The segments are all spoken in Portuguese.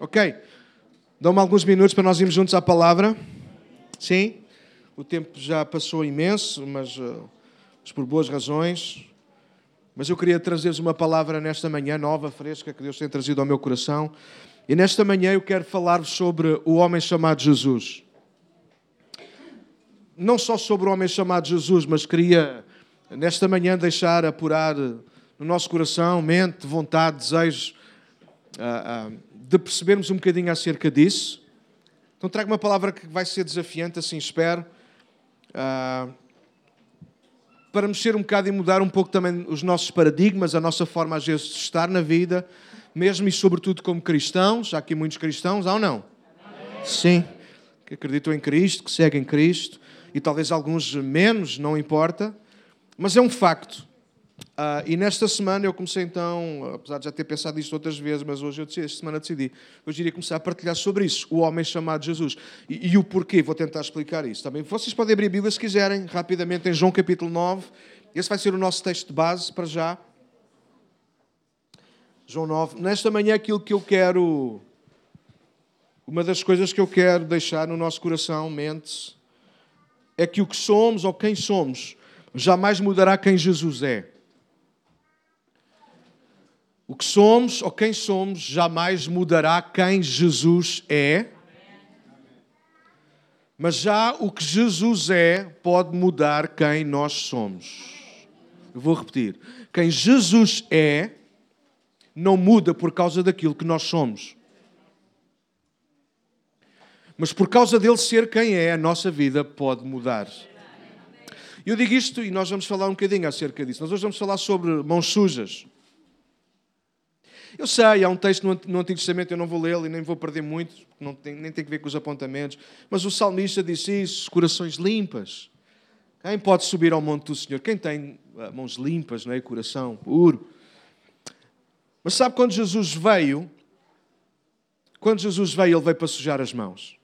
Ok. Dão-me alguns minutos para nós irmos juntos à palavra. Sim. O tempo já passou imenso, mas, uh, mas por boas razões. Mas eu queria trazer-vos uma palavra nesta manhã, nova, fresca, que Deus tem trazido ao meu coração. E nesta manhã eu quero falar-vos sobre o homem chamado Jesus. Não só sobre o homem chamado Jesus, mas queria nesta manhã deixar apurar no nosso coração, mente, vontade, desejos, uh, uh, de percebermos um bocadinho acerca disso. Então trago uma palavra que vai ser desafiante, assim espero, uh, para mexer um bocado e mudar um pouco também os nossos paradigmas, a nossa forma às vezes de estar na vida, mesmo e sobretudo como cristãos. Há aqui muitos cristãos, há ou não? Amém. Sim, que acreditam em Cristo, que seguem Cristo, e talvez alguns menos, não importa, mas é um facto. Uh, e nesta semana eu comecei então, apesar de já ter pensado isto outras vezes, mas hoje eu decidi, esta semana decidi, hoje iria começar a partilhar sobre isso, o homem chamado Jesus. E, e, o porquê, vou tentar explicar isso também. Vocês podem abrir a Bíblia se quiserem, rapidamente em João capítulo 9. Esse vai ser o nosso texto de base para já. João 9. Nesta manhã aquilo que eu quero, uma das coisas que eu quero deixar no nosso coração, mente, é que o que somos ou quem somos jamais mudará quem Jesus é. O que somos ou quem somos jamais mudará quem Jesus é. Mas já o que Jesus é pode mudar quem nós somos. Eu vou repetir. Quem Jesus é não muda por causa daquilo que nós somos. Mas por causa dele ser quem é, a nossa vida pode mudar. Eu digo isto e nós vamos falar um bocadinho acerca disso. Nós hoje vamos falar sobre mãos sujas. Eu sei, há um texto no Antigo Testamento, eu não vou lê-lo e nem vou perder muito, não tem, nem tem que ver com os apontamentos, mas o salmista disse isso, corações limpas. Quem pode subir ao monte do Senhor? Quem tem ah, mãos limpas, não é? coração puro? Mas sabe quando Jesus veio? Quando Jesus veio, ele veio para sujar as mãos.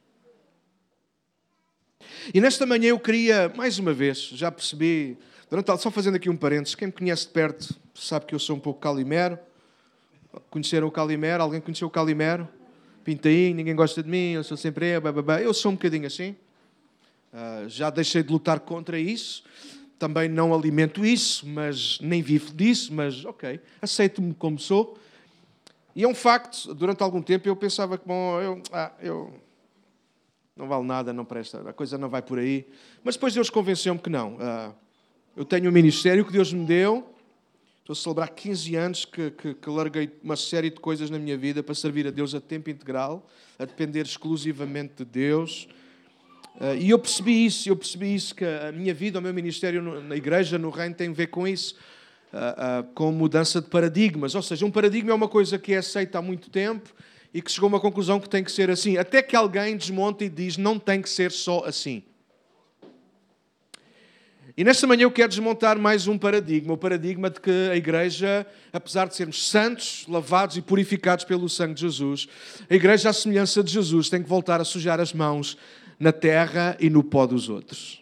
E nesta manhã eu queria, mais uma vez, já percebi, durante, só fazendo aqui um parênteses, quem me conhece de perto sabe que eu sou um pouco calimero. Conheceram o Calimero? Alguém conheceu o Calimero? Pintainho, ninguém gosta de mim, eu sou sempre eu, eu sou um bocadinho assim. Uh, já deixei de lutar contra isso. Também não alimento isso, mas nem vivo disso, mas ok, aceito-me como sou. E é um facto, durante algum tempo eu pensava que, bom, eu, ah, eu não vale nada, não presta, a coisa não vai por aí. Mas depois Deus convenceu-me que não. Uh, eu tenho um ministério que Deus me deu, Estou a celebrar 15 anos que, que, que, larguei uma série de coisas na minha vida para servir a Deus a tempo integral, a depender exclusivamente de Deus. Uh, e eu percebi isso, eu percebi isso, que a minha vida, o meu ministério na igreja, no reino, tem a ver com isso, uh, uh, com mudança de paradigmas. Ou seja, um paradigma é uma coisa que é aceita há muito tempo e que chegou a uma conclusão que tem que ser assim, até que alguém desmonta e diz não tem que ser só assim. E nesta manhã eu quero desmontar mais um paradigma, o paradigma de que a Igreja, apesar de sermos santos, lavados e purificados pelo sangue de Jesus, a Igreja, à semelhança de Jesus, tem que voltar a sujar as mãos na terra e no pó dos outros.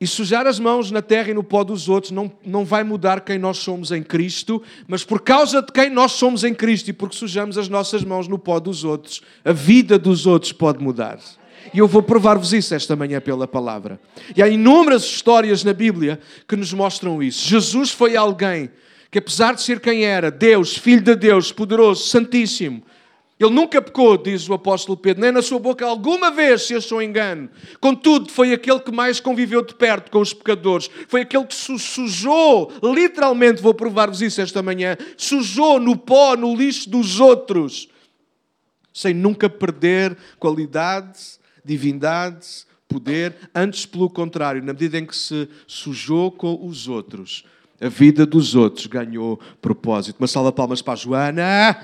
E sujar as mãos na terra e no pó dos outros não, não vai mudar quem nós somos em Cristo, mas por causa de quem nós somos em Cristo e porque sujamos as nossas mãos no pó dos outros, a vida dos outros pode mudar. E eu vou provar-vos isso esta manhã pela palavra. E há inúmeras histórias na Bíblia que nos mostram isso. Jesus foi alguém que, apesar de ser quem era, Deus, Filho de Deus, poderoso, santíssimo, ele nunca pecou, diz o apóstolo Pedro, nem na sua boca alguma vez se achou engano. Contudo, foi aquele que mais conviveu de perto com os pecadores. Foi aquele que se sujou, literalmente, vou provar-vos isso esta manhã, sujou no pó, no lixo dos outros, sem nunca perder qualidade divindade, poder, antes pelo contrário, na medida em que se sujou com os outros, a vida dos outros ganhou propósito. Uma salva de palmas para a Joana.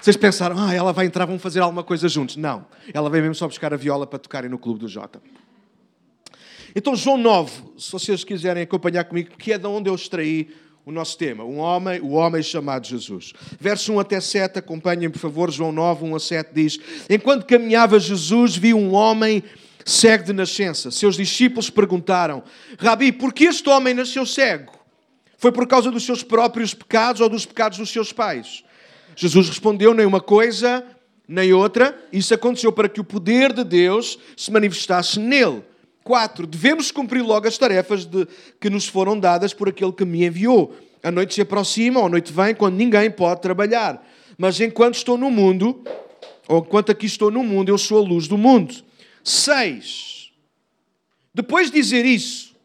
Vocês pensaram, ah, ela vai entrar, vão fazer alguma coisa juntos. Não, ela veio mesmo só buscar a viola para tocarem no clube do Jota. Então, João 9, se vocês quiserem acompanhar comigo, que é de onde eu extraí o nosso tema, um homem, o homem chamado Jesus. Verso 1 até 7, acompanhem por favor, João 9, 1 a 7 diz: Enquanto caminhava Jesus, viu um homem cego de nascença. Seus discípulos perguntaram: Rabi, por que este homem nasceu cego? Foi por causa dos seus próprios pecados ou dos pecados dos seus pais? Jesus respondeu nem uma coisa, nem outra. Isso aconteceu para que o poder de Deus se manifestasse nele. 4. Devemos cumprir logo as tarefas de, que nos foram dadas por aquele que me enviou. A noite se aproxima, ou a noite vem, quando ninguém pode trabalhar. Mas enquanto estou no mundo, ou enquanto aqui estou no mundo, eu sou a luz do mundo. 6. Depois de dizer isso,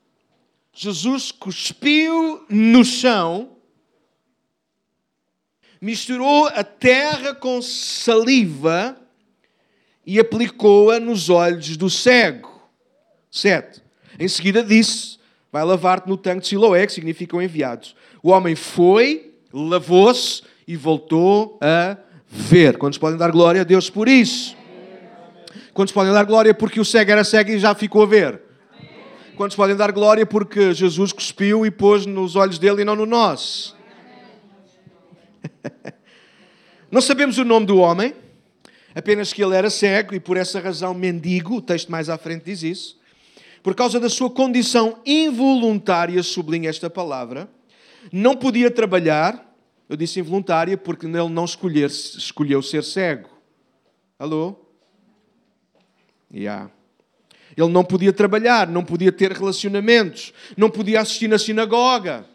Jesus cuspiu no chão, misturou a terra com saliva e aplicou-a nos olhos do cego. 7. Em seguida disse: Vai lavar-te no tanque de Siloé, que significam enviados. O homem foi, lavou-se e voltou a ver. Quantos podem dar glória a Deus por isso? Quantos podem dar glória porque o cego era cego e já ficou a ver? Quantos podem dar glória porque Jesus cuspiu e pôs nos olhos dele e não no nosso? Não sabemos o nome do homem, apenas que ele era cego e por essa razão mendigo. O texto mais à frente diz isso por causa da sua condição involuntária, sublinha esta palavra, não podia trabalhar, eu disse involuntária porque ele não escolher, escolheu ser cego. Alô? Yeah. Ele não podia trabalhar, não podia ter relacionamentos, não podia assistir na sinagoga.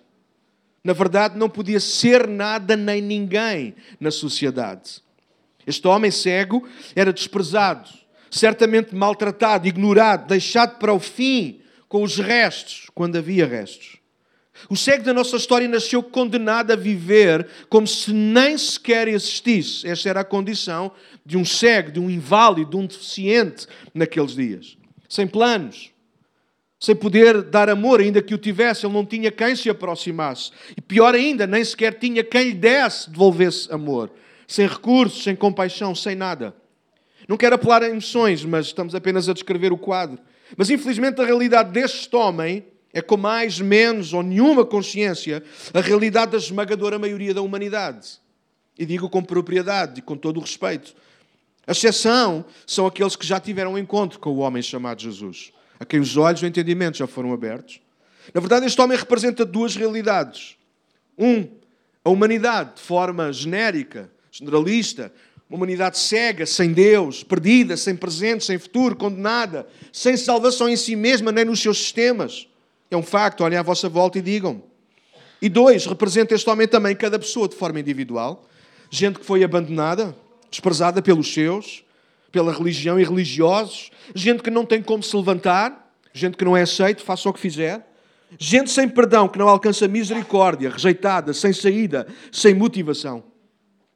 Na verdade, não podia ser nada nem ninguém na sociedade. Este homem cego era desprezado, certamente maltratado, ignorado, deixado para o fim com os restos, quando havia restos. O cego da nossa história nasceu condenado a viver como se nem sequer existisse. Esta era a condição de um cego, de um inválido, de um deficiente naqueles dias. Sem planos, sem poder dar amor, ainda que o tivesse, ele não tinha quem se aproximasse. E pior ainda, nem sequer tinha quem lhe desse, devolvesse amor. Sem recursos, sem compaixão, sem nada. Não quero apelar a emoções, mas estamos apenas a descrever o quadro. Mas infelizmente a realidade deste homem é com mais, menos ou nenhuma consciência a realidade da esmagadora maioria da humanidade. E digo com propriedade e com todo o respeito. A exceção são aqueles que já tiveram um encontro com o homem chamado Jesus, a quem os olhos do entendimento já foram abertos. Na verdade, este homem representa duas realidades. Um, a humanidade de forma genérica, generalista, uma humanidade cega, sem Deus, perdida, sem presente, sem futuro, condenada, sem salvação em si mesma nem nos seus sistemas. É um facto, olhem à vossa volta e digam. E dois, representa este homem também cada pessoa de forma individual. Gente que foi abandonada, desprezada pelos seus, pela religião e religiosos. Gente que não tem como se levantar. Gente que não é aceito, faça o que fizer. Gente sem perdão, que não alcança misericórdia, rejeitada, sem saída, sem motivação.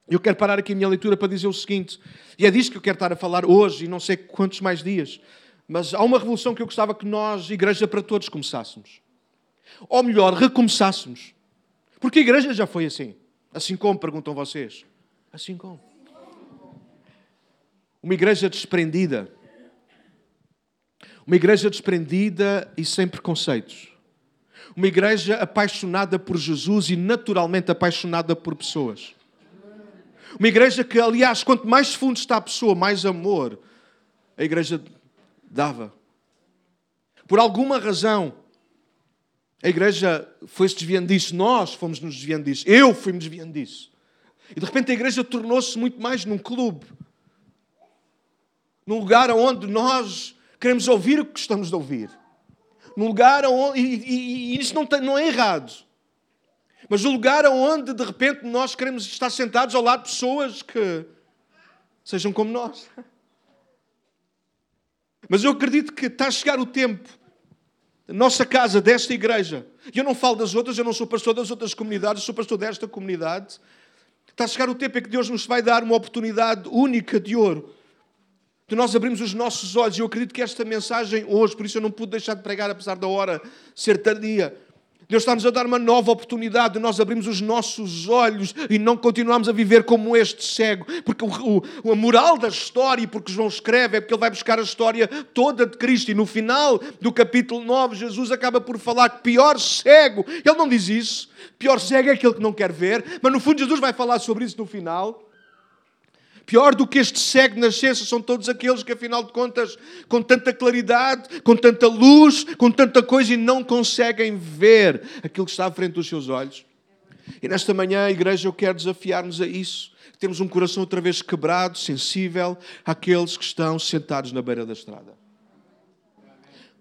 Eu quero parar aqui a minha leitura para dizer o seguinte, e é disto que eu quero estar a falar hoje, e não sei quantos mais dias, mas há uma revolução que eu gostava que nós, Igreja para Todos, começássemos. Ou melhor, recomeçássemos. Porque a Igreja já foi assim. Assim como, perguntam vocês. Assim como. Uma igreja desprendida. Uma igreja desprendida e sem preconceitos. Uma igreja apaixonada por Jesus e naturalmente apaixonada por pessoas. Uma igreja que, aliás, quanto mais fundo está a pessoa, mais amor a igreja dava. Por alguma razão, a igreja foi-se desviando disso, nós fomos nos desviando disso, eu fui-me desviando disso. E de repente a igreja tornou-se muito mais num clube, num lugar onde nós queremos ouvir o que gostamos de ouvir, num lugar onde. E, e, e isso não, tem, não é errado mas o lugar onde de repente nós queremos estar sentados ao lado de pessoas que sejam como nós. Mas eu acredito que está a chegar o tempo, da nossa casa, desta igreja, e eu não falo das outras, eu não sou pastor das outras comunidades, sou pastor desta comunidade. Está a chegar o tempo em que Deus nos vai dar uma oportunidade única de ouro de nós abrimos os nossos olhos. Eu acredito que esta mensagem hoje, por isso eu não pude deixar de pregar, apesar da hora ser tardia, Deus está-nos a dar uma nova oportunidade de nós abrirmos os nossos olhos e não continuarmos a viver como este cego. Porque o, o, a moral da história, porque João escreve, é porque ele vai buscar a história toda de Cristo. E no final do capítulo 9, Jesus acaba por falar que pior cego, ele não diz isso, pior cego é aquele que não quer ver, mas no fundo Jesus vai falar sobre isso no final. Pior do que este cego de nascença são todos aqueles que, afinal de contas, com tanta claridade, com tanta luz, com tanta coisa e não conseguem ver aquilo que está à frente dos seus olhos. E nesta manhã, a igreja, eu quero desafiar-nos a isso. Temos um coração outra vez quebrado, sensível àqueles que estão sentados na beira da estrada.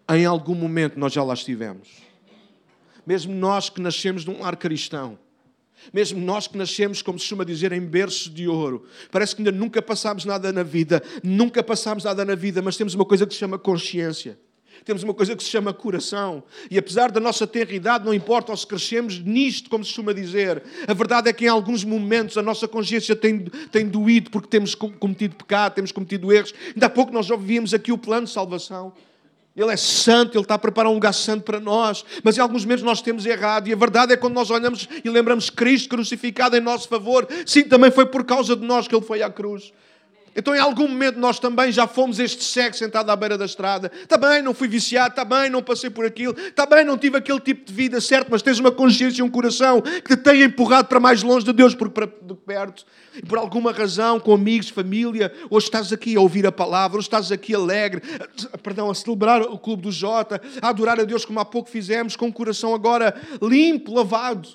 Em algum momento nós já lá estivemos. Mesmo nós que nascemos num lar cristão, mesmo nós que nascemos, como se chama dizer, em berço de ouro, parece que ainda nunca passámos nada na vida, nunca passámos nada na vida, mas temos uma coisa que se chama consciência. Temos uma coisa que se chama coração. E apesar da nossa tenra idade, não importa se crescemos nisto, como se costuma dizer, a verdade é que em alguns momentos a nossa consciência tem, tem doído porque temos cometido pecado, temos cometido erros. Ainda há pouco nós ouvíamos aqui o plano de salvação. Ele é santo, Ele está a preparar um lugar santo para nós. Mas em alguns momentos nós temos errado. E a verdade é que quando nós olhamos e lembramos Cristo crucificado em nosso favor, sim, também foi por causa de nós que Ele foi à cruz. Então, em algum momento, nós também já fomos este cego sentado à beira da estrada. Também não fui viciado, também não passei por aquilo, também não tive aquele tipo de vida, certo? Mas tens uma consciência e um coração que te tem empurrado para mais longe de Deus porque para de perto. E por alguma razão, com amigos, família, hoje estás aqui a ouvir a palavra, hoje estás aqui alegre, perdão, a celebrar o Clube do Jota, a adorar a Deus como há pouco fizemos, com o coração agora limpo, lavado.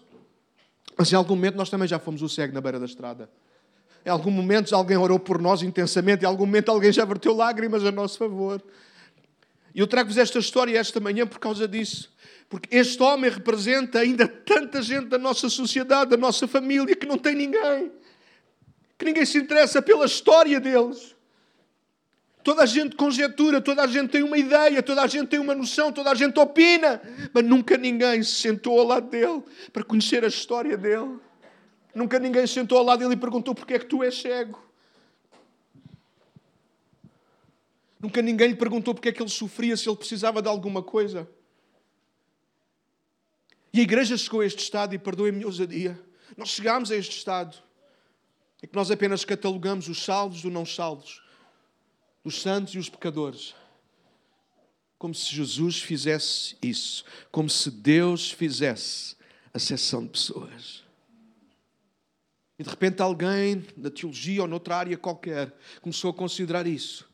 Mas em algum momento nós também já fomos o cego na beira da estrada. Em algum momento alguém orou por nós intensamente, em algum momento alguém já verteu lágrimas a nosso favor. E eu trago-vos esta história esta manhã por causa disso. Porque este homem representa ainda tanta gente da nossa sociedade, da nossa família, que não tem ninguém. Que ninguém se interessa pela história deles. Toda a gente conjetura, toda a gente tem uma ideia, toda a gente tem uma noção, toda a gente opina, mas nunca ninguém se sentou ao lado dele para conhecer a história dele. Nunca ninguém sentou ao lado dele e perguntou porque é que tu és cego. Nunca ninguém lhe perguntou porque é que ele sofria, se ele precisava de alguma coisa. E a igreja chegou a este estado, e perdoem-me ousadia, nós chegámos a este estado, é que nós apenas catalogamos os salvos dos não salvos, os santos e os pecadores. Como se Jesus fizesse isso, como se Deus fizesse a seção de pessoas. E de repente alguém, na teologia ou noutra área qualquer, começou a considerar isso.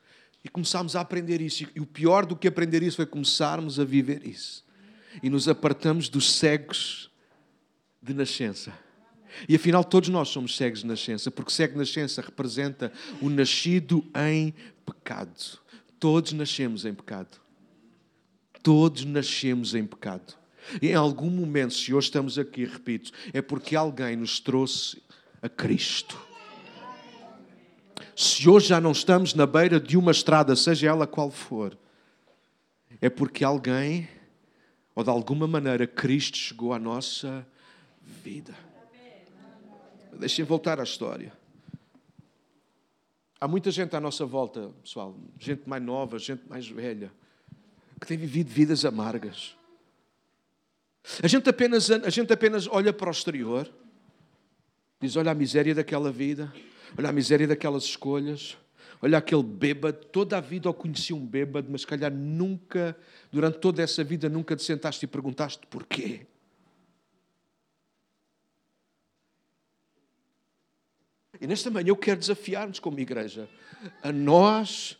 E começámos a aprender isso. E o pior do que aprender isso foi começarmos a viver isso. E nos apartamos dos cegos de nascença. E afinal, todos nós somos cegos de nascença, porque cego de nascença representa o nascido em pecado. Todos nascemos em pecado. Todos nascemos em pecado. E em algum momento, se hoje estamos aqui, repito, é porque alguém nos trouxe a Cristo. Se hoje já não estamos na beira de uma estrada, seja ela qual for, é porque alguém, ou de alguma maneira, Cristo chegou à nossa vida. Deixem voltar à história. Há muita gente à nossa volta, pessoal, gente mais nova, gente mais velha, que tem vivido vidas amargas. A gente apenas, a gente apenas olha para o exterior Diz: Olha a miséria daquela vida, olha a miséria daquelas escolhas, olha aquele bêbado. Toda a vida eu conheci um bêbado, mas calhar nunca, durante toda essa vida, nunca te sentaste e perguntaste porquê. E nesta manhã eu quero desafiar-nos como igreja a nós,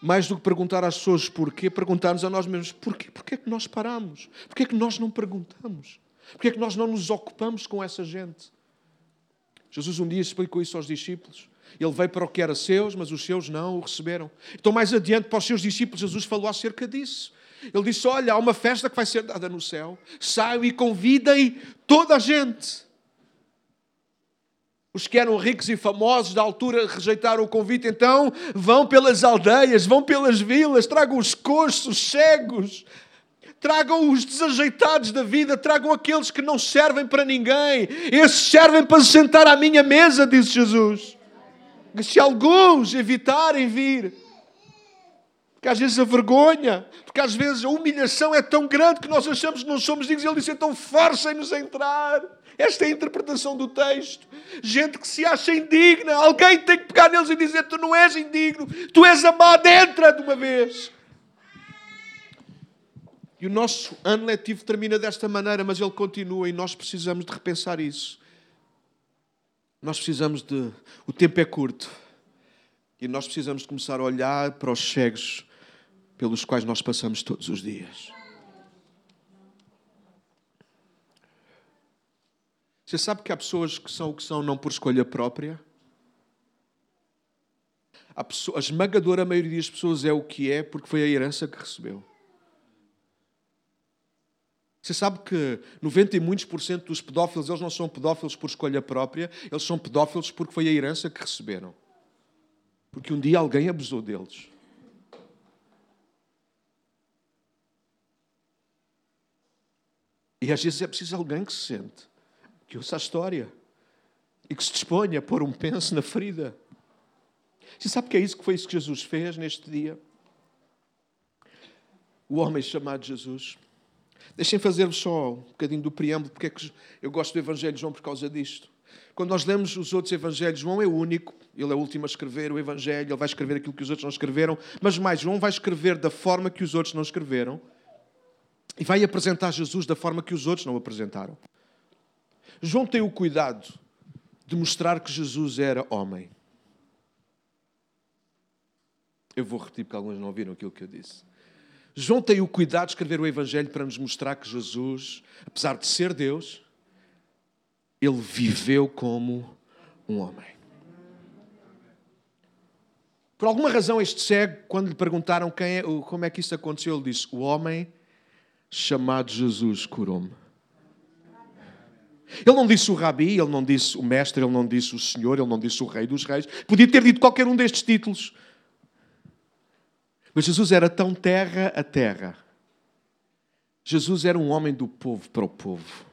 mais do que perguntar às pessoas porquê, perguntarmos a nós mesmos porquê, porquê é que nós paramos? Porquê é que nós não perguntamos? Porquê é que nós não nos ocupamos com essa gente? Jesus um dia explicou isso aos discípulos. Ele veio para o que era seus, mas os seus não o receberam. Então, mais adiante, para os seus discípulos, Jesus falou acerca disso. Ele disse: Olha, há uma festa que vai ser dada no céu. Saiam e convidem toda a gente. Os que eram ricos e famosos da altura rejeitaram o convite, então vão pelas aldeias, vão pelas vilas, tragam os coxos, os cegos, Tragam os desajeitados da vida, tragam aqueles que não servem para ninguém. Esses servem para se sentar à minha mesa, disse Jesus. Se alguns evitarem vir, porque às vezes a vergonha, porque às vezes a humilhação é tão grande que nós achamos que não somos dignos. Ele disse: então forcem-nos a entrar. Esta é a interpretação do texto. Gente que se acha indigna, alguém tem que pegar neles e dizer: Tu não és indigno, tu és amado, entra de uma vez. E o nosso ano letivo termina desta maneira, mas ele continua e nós precisamos de repensar isso. Nós precisamos de. O tempo é curto. E nós precisamos de começar a olhar para os cegos pelos quais nós passamos todos os dias. Você sabe que há pessoas que são o que são não por escolha própria? A, pessoa, a esmagadora maioria das pessoas é o que é porque foi a herança que recebeu. Você sabe que 90 e muitos por cento dos pedófilos, eles não são pedófilos por escolha própria, eles são pedófilos porque foi a herança que receberam. Porque um dia alguém abusou deles. E às vezes é preciso alguém que se sente, que ouça a história e que se disponha a pôr um penso na ferida. Você sabe que é isso que foi isso que Jesus fez neste dia? O homem chamado Jesus. Deixem fazer-vos só um bocadinho do preâmbulo, porque é que eu gosto do Evangelho de João por causa disto. Quando nós lemos os outros Evangelhos, João é o único, ele é o último a escrever o Evangelho, ele vai escrever aquilo que os outros não escreveram, mas mais, João vai escrever da forma que os outros não escreveram e vai apresentar Jesus da forma que os outros não apresentaram. João tem o cuidado de mostrar que Jesus era homem. Eu vou repetir porque alguns não ouviram aquilo que eu disse. João tem o cuidado de escrever o Evangelho para nos mostrar que Jesus, apesar de ser Deus, ele viveu como um homem. Por alguma razão, este cego, quando lhe perguntaram quem é, como é que isso aconteceu, ele disse: O homem chamado Jesus curou-me. Ele não disse o rabi, ele não disse o mestre, ele não disse o senhor, ele não disse o rei dos reis. Podia ter dito qualquer um destes títulos. Mas Jesus era tão terra a terra. Jesus era um homem do povo para o povo.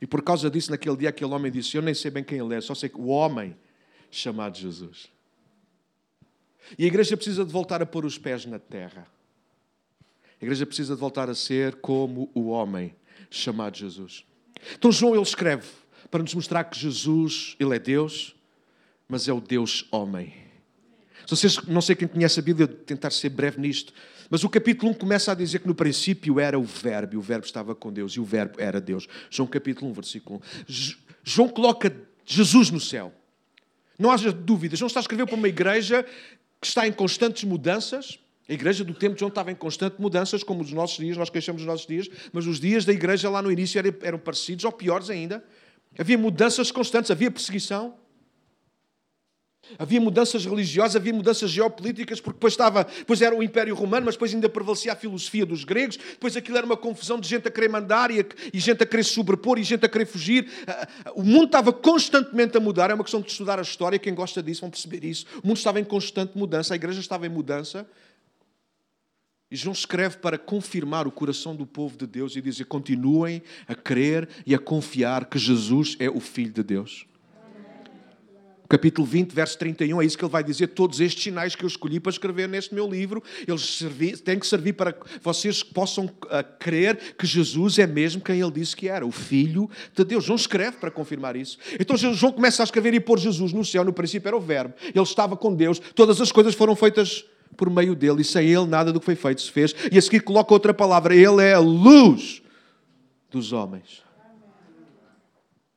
E por causa disso, naquele dia, aquele homem disse: Eu nem sei bem quem ele é, só sei que o homem chamado Jesus. E a igreja precisa de voltar a pôr os pés na terra. A igreja precisa de voltar a ser como o homem chamado Jesus. Então João ele escreve para nos mostrar que Jesus, ele é Deus, mas é o Deus homem. Vocês não sei quem conhece a Bíblia, tentar ser breve nisto, mas o capítulo 1 começa a dizer que no princípio era o verbo, e o verbo estava com Deus, e o verbo era Deus. João capítulo 1, versículo 1. João coloca Jesus no céu. Não haja dúvidas. João está a escrever para uma igreja que está em constantes mudanças, a igreja do tempo de João estava em constante mudanças, como os nossos dias, nós queixamos os nossos dias, mas os dias da igreja lá no início eram parecidos, ou piores ainda. Havia mudanças constantes, havia perseguição. Havia mudanças religiosas, havia mudanças geopolíticas, porque depois, estava, depois era o Império Romano, mas depois ainda prevalecia a filosofia dos gregos, depois aquilo era uma confusão de gente a querer mandar e, a, e gente a querer sobrepor e gente a querer fugir. O mundo estava constantemente a mudar, é uma questão de estudar a história, quem gosta disso vão perceber isso. O mundo estava em constante mudança, a igreja estava em mudança, e João escreve para confirmar o coração do povo de Deus e dizer: continuem a crer e a confiar que Jesus é o Filho de Deus. Capítulo 20, verso 31, é isso que ele vai dizer. Todos estes sinais que eu escolhi para escrever neste meu livro, eles têm que servir para que vocês possam uh, crer que Jesus é mesmo quem ele disse que era, o Filho de Deus. João escreve para confirmar isso. Então João começa a escrever e pôr Jesus no céu. No princípio era o Verbo, ele estava com Deus, todas as coisas foram feitas por meio dele, e sem ele nada do que foi feito se fez. E a seguir coloca outra palavra: Ele é a luz dos homens.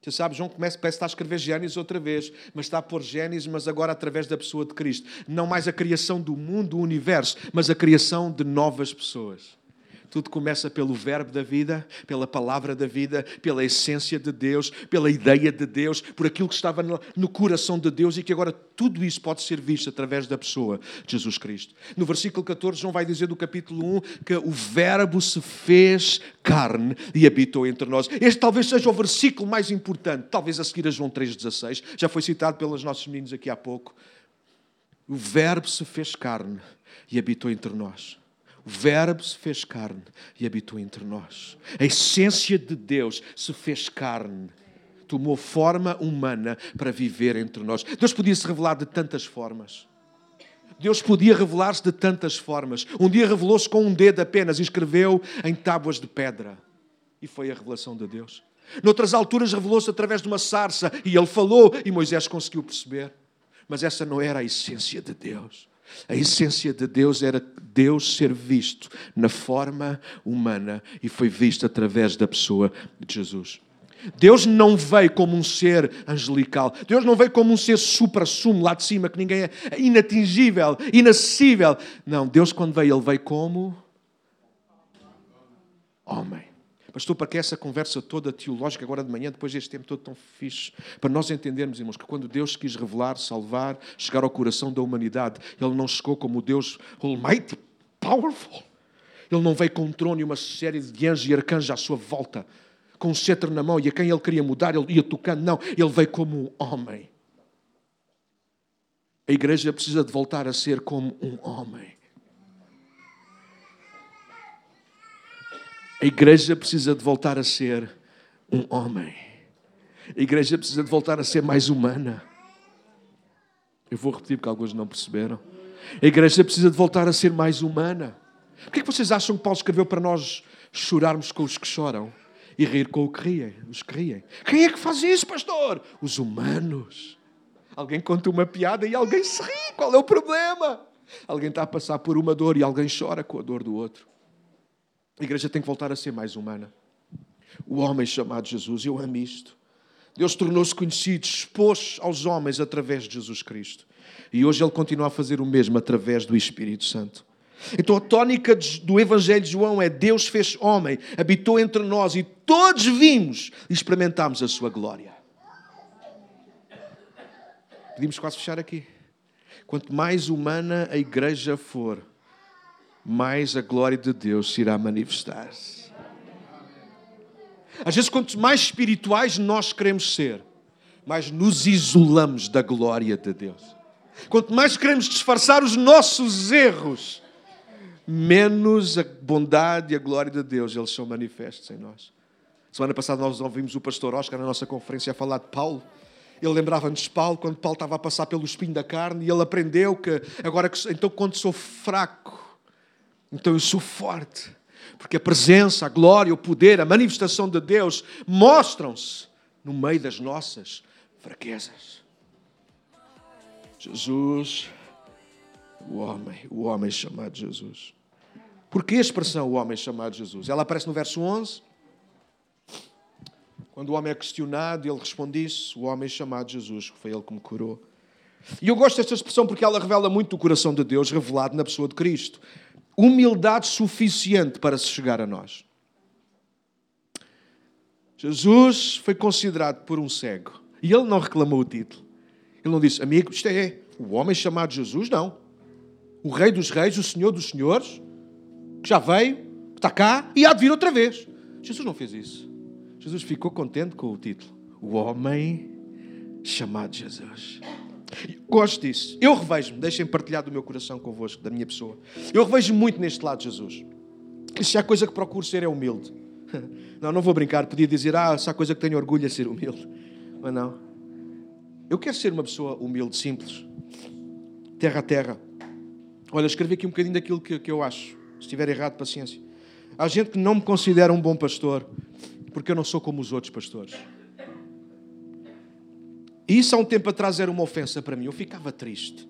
Você sabe, João começa, parece estar a escrever Gênesis outra vez, mas está a pôr Gênesis, mas agora através da pessoa de Cristo. Não mais a criação do mundo, do universo, mas a criação de novas pessoas. Tudo começa pelo verbo da vida, pela palavra da vida, pela essência de Deus, pela ideia de Deus, por aquilo que estava no coração de Deus e que agora tudo isso pode ser visto através da pessoa de Jesus Cristo. No versículo 14, João vai dizer do capítulo 1 que o verbo se fez carne e habitou entre nós. Este talvez seja o versículo mais importante, talvez a seguir a João 3,16, já foi citado pelos nossos meninos aqui há pouco. O verbo se fez carne e habitou entre nós. Verbo se fez carne e habitou entre nós. A essência de Deus se fez carne, tomou forma humana para viver entre nós. Deus podia se revelar de tantas formas. Deus podia revelar-se de tantas formas. Um dia revelou-se com um dedo apenas e escreveu em tábuas de pedra. E foi a revelação de Deus. Noutras alturas revelou-se através de uma sarça e ele falou e Moisés conseguiu perceber. Mas essa não era a essência de Deus. A essência de Deus era Deus ser visto na forma humana e foi visto através da pessoa de Jesus. Deus não veio como um ser angelical. Deus não veio como um ser supra-sumo lá de cima, que ninguém é inatingível, inacessível. Não, Deus quando veio, Ele veio como homem. Pastor, para que essa conversa toda teológica agora de manhã, depois deste tempo todo tão fixe, para nós entendermos, irmãos, que quando Deus quis revelar, salvar, chegar ao coração da humanidade, Ele não chegou como Deus Almighty, powerful. Ele não veio com um trono e uma série de anjos e arcanjos à sua volta, com um cetro na mão e a quem Ele queria mudar, Ele ia tocando. Não, Ele veio como um homem. A igreja precisa de voltar a ser como um homem. A igreja precisa de voltar a ser um homem. A igreja precisa de voltar a ser mais humana. Eu vou repetir porque alguns não perceberam. A igreja precisa de voltar a ser mais humana. Por que, é que vocês acham que Paulo escreveu para nós chorarmos com os que choram e rir com que? Os que riem? Quem é que faz isso, pastor? Os humanos. Alguém conta uma piada e alguém se ri. Qual é o problema? Alguém está a passar por uma dor e alguém chora com a dor do outro. A igreja tem que voltar a ser mais humana. O homem chamado Jesus, eu amo isto. Deus tornou-se conhecido, expôs aos homens através de Jesus Cristo. E hoje Ele continua a fazer o mesmo através do Espírito Santo. Então a tónica do Evangelho de João é Deus fez homem, habitou entre nós e todos vimos e experimentámos a sua glória. Podíamos quase fechar aqui. Quanto mais humana a igreja for, mais a glória de Deus se irá manifestar. Às vezes, quanto mais espirituais nós queremos ser, mais nos isolamos da glória de Deus. Quanto mais queremos disfarçar os nossos erros, menos a bondade e a glória de Deus eles são manifestos em nós. Semana passada nós ouvimos o pastor Oscar na nossa conferência a falar de Paulo. Ele lembrava-nos de Paulo quando Paulo estava a passar pelo espinho da carne e ele aprendeu que agora que então quando sou fraco então eu sou forte, porque a presença, a glória, o poder, a manifestação de Deus mostram-se no meio das nossas fraquezas. Jesus, o homem, o homem chamado Jesus. Por que a expressão o homem chamado Jesus? Ela aparece no verso 11. Quando o homem é questionado, ele responde isso: o homem chamado Jesus, que foi ele que me curou. E eu gosto desta expressão porque ela revela muito o coração de Deus revelado na pessoa de Cristo humildade suficiente para se chegar a nós. Jesus foi considerado por um cego e ele não reclamou o título. Ele não disse, amigo, isto é o homem chamado Jesus, não. O Rei dos Reis, o Senhor dos Senhores, que já veio, que está cá e há de vir outra vez. Jesus não fez isso. Jesus ficou contente com o título. O homem chamado Jesus. Gosto disso. Eu revejo-me, deixem partilhar do meu coração convosco, da minha pessoa. Eu revejo muito neste lado Jesus. E se há coisa que procuro ser é humilde. Não, não vou brincar. Podia dizer, ah, se há coisa que tenho orgulho é ser humilde. Mas não. Eu quero ser uma pessoa humilde, simples. Terra a terra. Olha, escrevi aqui um bocadinho daquilo que, que eu acho. Se estiver errado, paciência. Há gente que não me considera um bom pastor porque eu não sou como os outros pastores. E isso há um tempo atrás era uma ofensa para mim. Eu ficava triste.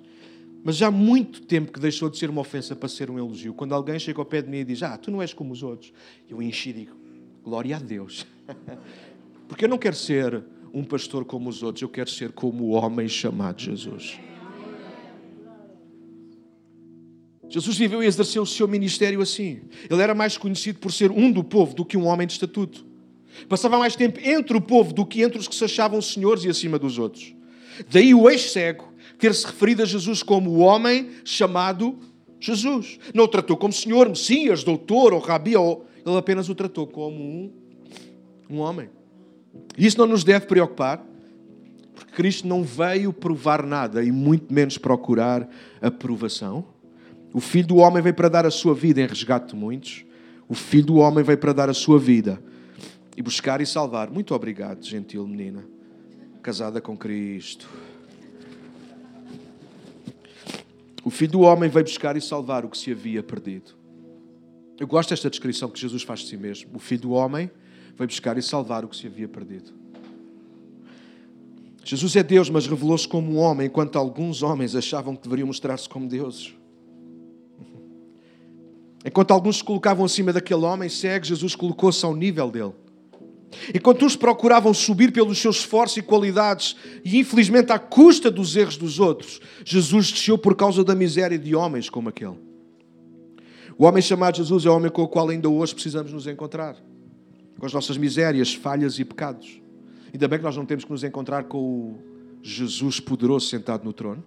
Mas já há muito tempo que deixou de ser uma ofensa para ser um elogio. Quando alguém chega ao pé de mim e diz: Ah, tu não és como os outros. Eu enchi e digo: Glória a Deus. Porque eu não quero ser um pastor como os outros, eu quero ser como o homem chamado Jesus. Jesus viveu e exerceu o seu ministério assim. Ele era mais conhecido por ser um do povo do que um homem de estatuto. Passava mais tempo entre o povo do que entre os que se achavam senhores e acima dos outros. Daí o ex-cego ter-se referido a Jesus como o homem chamado Jesus. Não o tratou como Senhor, Messias, Doutor ou Rabi, ou... ele apenas o tratou como um, um homem. E isso não nos deve preocupar, porque Cristo não veio provar nada e muito menos procurar aprovação. O Filho do Homem veio para dar a sua vida em resgate de muitos. O Filho do Homem veio para dar a sua vida e buscar e salvar. Muito obrigado, gentil menina, casada com Cristo. O filho do homem veio buscar e salvar o que se havia perdido. Eu gosto desta descrição que Jesus faz de si mesmo. O filho do homem veio buscar e salvar o que se havia perdido. Jesus é Deus, mas revelou-se como um homem, enquanto alguns homens achavam que deveriam mostrar-se como deuses. Enquanto alguns se colocavam acima daquele homem cego, Jesus colocou-se ao nível dele. Enquanto uns procuravam subir pelos seus esforços e qualidades, e infelizmente à custa dos erros dos outros, Jesus desceu por causa da miséria de homens como aquele. O homem chamado Jesus é o homem com o qual ainda hoje precisamos nos encontrar. com as nossas misérias, falhas e pecados. Ainda bem que nós não temos que nos encontrar com o Jesus poderoso sentado no trono.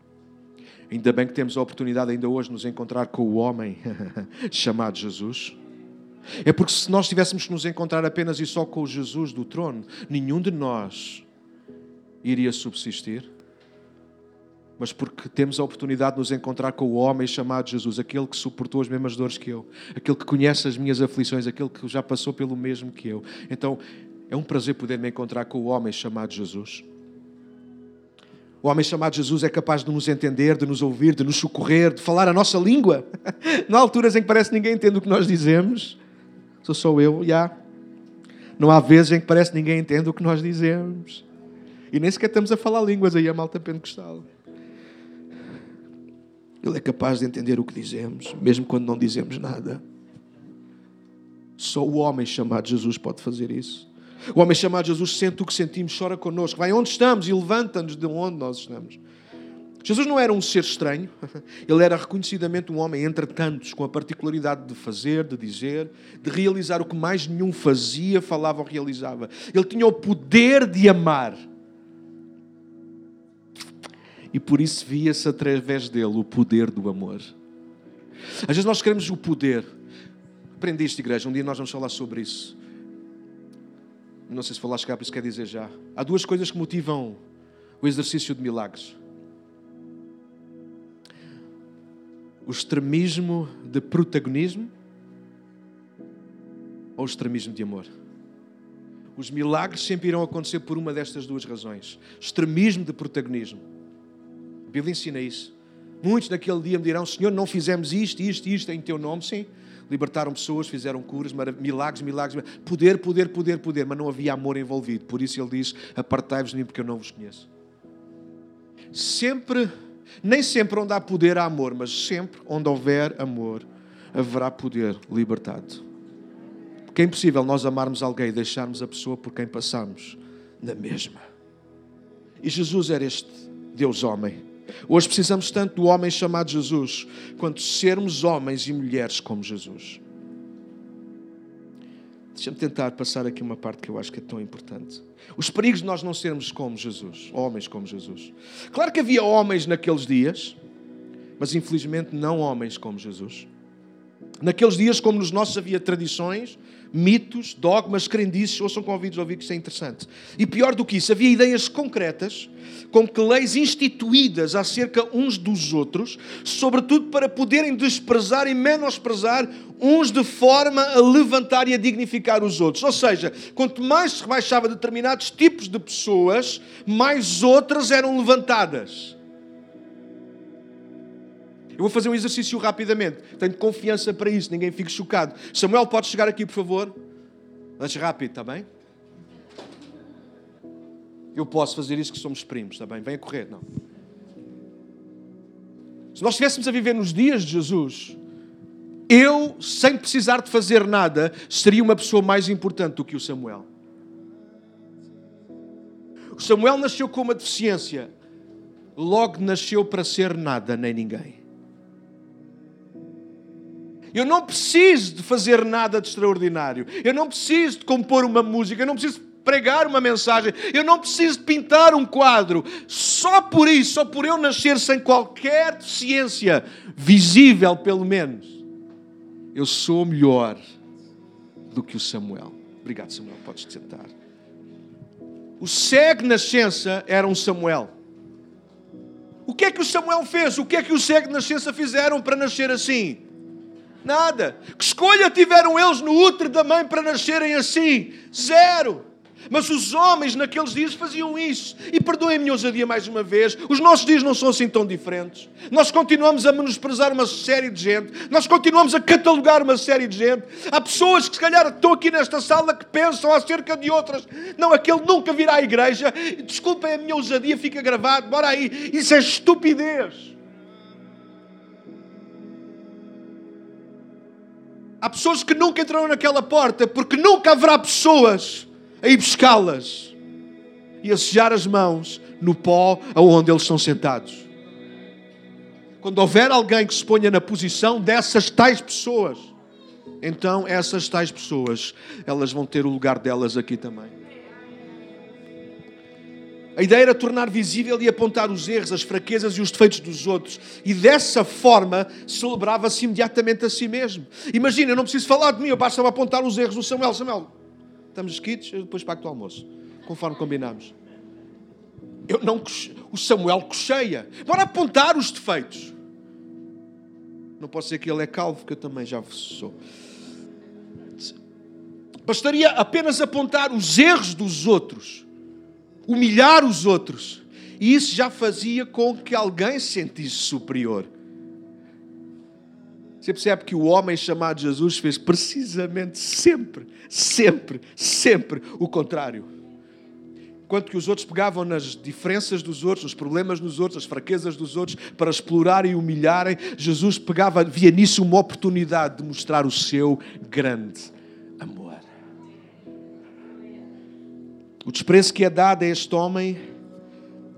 Ainda bem que temos a oportunidade ainda hoje de nos encontrar com o homem chamado Jesus. É porque se nós tivéssemos que nos encontrar apenas e só com o Jesus do trono, nenhum de nós iria subsistir. Mas porque temos a oportunidade de nos encontrar com o homem chamado Jesus, aquele que suportou as mesmas dores que eu, aquele que conhece as minhas aflições, aquele que já passou pelo mesmo que eu. Então, é um prazer poder me encontrar com o homem chamado Jesus. O homem chamado Jesus é capaz de nos entender, de nos ouvir, de nos socorrer, de falar a nossa língua. Não há alturas em que parece que ninguém entende o que nós dizemos. Sou só eu, já. Yeah. Não há vezes em que parece que ninguém entende o que nós dizemos. E nem sequer estamos a falar línguas aí a malta pentecostal. Ele é capaz de entender o que dizemos, mesmo quando não dizemos nada. Só o homem chamado Jesus pode fazer isso. O homem chamado Jesus sente o que sentimos, chora connosco, vai onde estamos e levanta-nos de onde nós estamos. Jesus não era um ser estranho, ele era reconhecidamente um homem entre tantos, com a particularidade de fazer, de dizer, de realizar o que mais nenhum fazia, falava ou realizava. Ele tinha o poder de amar. E por isso via-se através dele o poder do amor. Às vezes nós queremos o poder. Aprendi isto, igreja, um dia nós vamos falar sobre isso. Não sei se lá chegar, por isso quer dizer já. Há duas coisas que motivam o exercício de milagres: o extremismo de protagonismo ou o extremismo de amor. Os milagres sempre irão acontecer por uma destas duas razões: extremismo de protagonismo. A Bíblia ensina isso. Muitos naquele dia me dirão: Senhor, não fizemos isto, isto, isto em teu nome. Sim, libertaram pessoas, fizeram curas, milagres, milagres, poder, poder, poder, poder, mas não havia amor envolvido. Por isso ele diz: Apartai-vos de mim, porque eu não vos conheço. Sempre, nem sempre onde há poder há amor, mas sempre onde houver amor haverá poder libertado. Porque é impossível nós amarmos alguém e deixarmos a pessoa por quem passamos na mesma. E Jesus era este Deus homem Hoje precisamos tanto do homem chamado Jesus, quanto sermos homens e mulheres como Jesus. Deixa-me tentar passar aqui uma parte que eu acho que é tão importante. Os perigos de nós não sermos como Jesus, homens como Jesus. Claro que havia homens naqueles dias, mas infelizmente não homens como Jesus. Naqueles dias, como nos nossos, havia tradições, mitos, dogmas, crendices, ouçam com ouvidos ouvir que isso é interessante. E pior do que isso, havia ideias concretas, como que leis instituídas acerca uns dos outros, sobretudo para poderem desprezar e menosprezar uns de forma a levantar e a dignificar os outros. Ou seja, quanto mais se rebaixava determinados tipos de pessoas, mais outras eram levantadas. Eu vou fazer um exercício rapidamente. Tenho confiança para isso, ninguém fique chocado. Samuel, pode chegar aqui, por favor? Antes rápido, está bem? Eu posso fazer isso que somos primos, está bem? Venha correr, não. Se nós estivéssemos a viver nos dias de Jesus, eu, sem precisar de fazer nada, seria uma pessoa mais importante do que o Samuel. O Samuel nasceu com uma deficiência, logo nasceu para ser nada nem ninguém. Eu não preciso de fazer nada de extraordinário. Eu não preciso de compor uma música. Eu não preciso de pregar uma mensagem. Eu não preciso de pintar um quadro. Só por isso, só por eu nascer sem qualquer deficiência visível, pelo menos, eu sou melhor do que o Samuel. Obrigado, Samuel. Podes te sentar. O cego nascença era um Samuel. O que é que o Samuel fez? O que é que os cegos de nascença fizeram para nascer assim? Nada. Que escolha tiveram eles no útero da mãe para nascerem assim? Zero. Mas os homens naqueles dias faziam isso. E perdoem-me a ousadia mais uma vez, os nossos dias não são assim tão diferentes. Nós continuamos a menosprezar uma série de gente, nós continuamos a catalogar uma série de gente. Há pessoas que se calhar estão aqui nesta sala que pensam acerca de outras. Não, aquele nunca virá à igreja. Desculpem a minha ousadia, fica gravado. Bora aí. Isso é estupidez. Há pessoas que nunca entraram naquela porta porque nunca haverá pessoas a ir buscá-las e a sejar as mãos no pó aonde eles estão sentados. Quando houver alguém que se ponha na posição dessas tais pessoas, então essas tais pessoas, elas vão ter o lugar delas aqui também. A ideia era tornar visível e apontar os erros, as fraquezas e os defeitos dos outros. E dessa forma celebrava-se imediatamente a si mesmo. Imagina, eu não preciso falar de mim, eu basta apontar os erros do Samuel. Samuel, estamos quites, eu depois pago o almoço, conforme combinámos. Eu não, o Samuel cocheia. Bora apontar os defeitos. Não pode ser que ele é calvo, que eu também já sou. Bastaria apenas apontar os erros dos outros humilhar os outros. E isso já fazia com que alguém se sentisse superior. Você percebe que o homem chamado Jesus fez precisamente sempre, sempre, sempre o contrário. Enquanto que os outros pegavam nas diferenças dos outros, nos problemas dos outros, as fraquezas dos outros, para explorarem e humilharem, Jesus pegava, via nisso uma oportunidade de mostrar o seu grande O desprezo que é dado a este homem,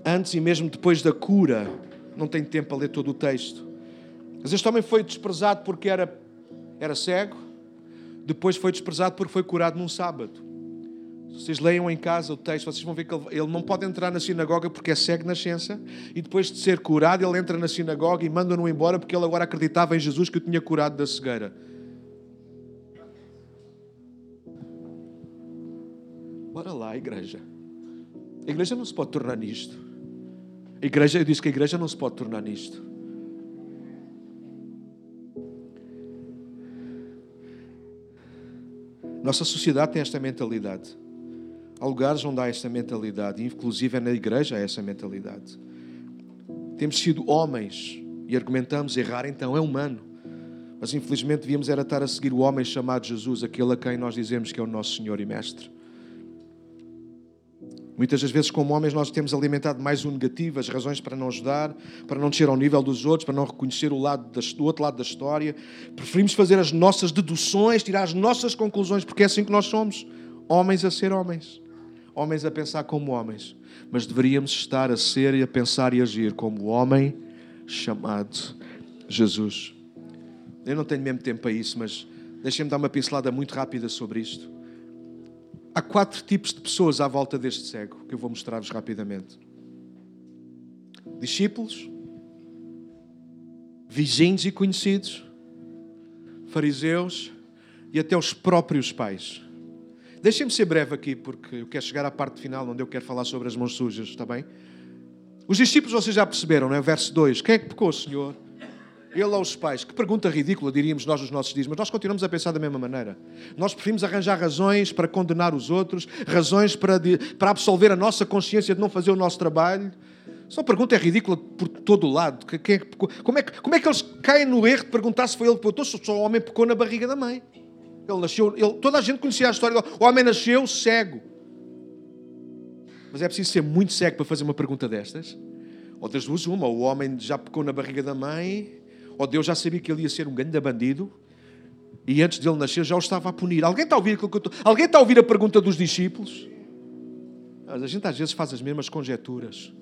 antes e mesmo depois da cura, não tenho tempo para ler todo o texto. Mas este homem foi desprezado porque era, era cego, depois foi desprezado porque foi curado num sábado. Vocês leiam em casa o texto, vocês vão ver que ele, não pode entrar na sinagoga porque é cego na nascença, e depois de ser curado, ele entra na sinagoga e manda-no embora porque ele agora acreditava em Jesus que o tinha curado da cegueira. Bora lá, igreja. A igreja não se pode tornar nisto. A igreja, eu disse que a igreja não se pode tornar nisto. Nossa sociedade tem esta mentalidade. Há lugares onde há esta mentalidade, inclusive é na igreja há essa mentalidade. Temos sido homens e argumentamos errar, então é humano. Mas infelizmente devíamos era estar a seguir o homem chamado Jesus, aquele a quem nós dizemos que é o nosso Senhor e Mestre. Muitas das vezes, como homens, nós temos alimentado mais o negativo, as razões para não ajudar, para não descer ao nível dos outros, para não reconhecer o lado das, do outro lado da história. Preferimos fazer as nossas deduções, tirar as nossas conclusões, porque é assim que nós somos. Homens a ser homens. Homens a pensar como homens. Mas deveríamos estar a ser e a pensar e agir como o homem chamado Jesus. Eu não tenho mesmo tempo para isso, mas deixem-me dar uma pincelada muito rápida sobre isto. Há quatro tipos de pessoas à volta deste cego que eu vou mostrar-vos rapidamente: discípulos, vizinhos e conhecidos, fariseus e até os próprios pais. Deixem-me ser breve aqui, porque eu quero chegar à parte final onde eu quero falar sobre as mãos sujas, está bem? Os discípulos vocês já perceberam, não é? Verso 2: Quem é que pecou, Senhor? Ele aos pais. Que pergunta ridícula, diríamos nós nos nossos dias, mas nós continuamos a pensar da mesma maneira. Nós preferimos arranjar razões para condenar os outros, razões para, de, para absolver a nossa consciência de não fazer o nosso trabalho. Só pergunta é ridícula por todo o lado. É como, é, como é que eles caem no erro de perguntar se foi ele que pecou? Só o homem pecou na barriga da mãe. Ele nasceu, ele, toda a gente conhecia a história. O homem nasceu cego. Mas é preciso ser muito cego para fazer uma pergunta destas. Ou das duas, uma, o homem já pecou na barriga da mãe ou Deus já sabia que ele ia ser um grande bandido e antes dele nascer já o estava a punir. Alguém está a ouvir, aquilo que eu estou... Alguém está a ouvir a pergunta dos discípulos? A gente às vezes faz as mesmas conjecturas.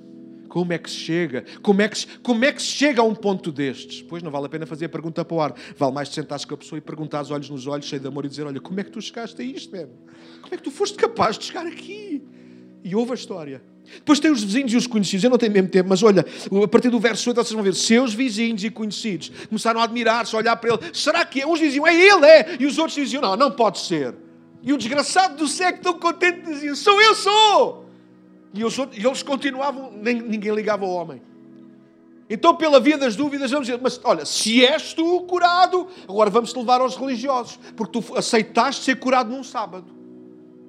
Como é que se chega? Como é que como é que se chega a um ponto destes? Pois não vale a pena fazer a pergunta para o ar. Vale mais te sentares com a pessoa e perguntar os olhos nos olhos, cheio de amor, e dizer: Olha, como é que tu chegaste a isto, mesmo? Como é que tu foste capaz de chegar aqui? E ouve a história. Depois tem os vizinhos e os conhecidos. Eu não tenho mesmo tempo, mas olha, a partir do verso 8 vocês vão ver seus vizinhos e conhecidos começaram a admirar-se, a olhar para ele. Será que é? Uns diziam, é ele, é. E os outros diziam, não, não pode ser. E o desgraçado do cego, tão contente, dizia, sou eu, sou. E eles continuavam, nem, ninguém ligava ao homem. Então, pela via das dúvidas, vamos dizer, mas olha, se és tu curado, agora vamos te levar aos religiosos, porque tu aceitaste ser curado num sábado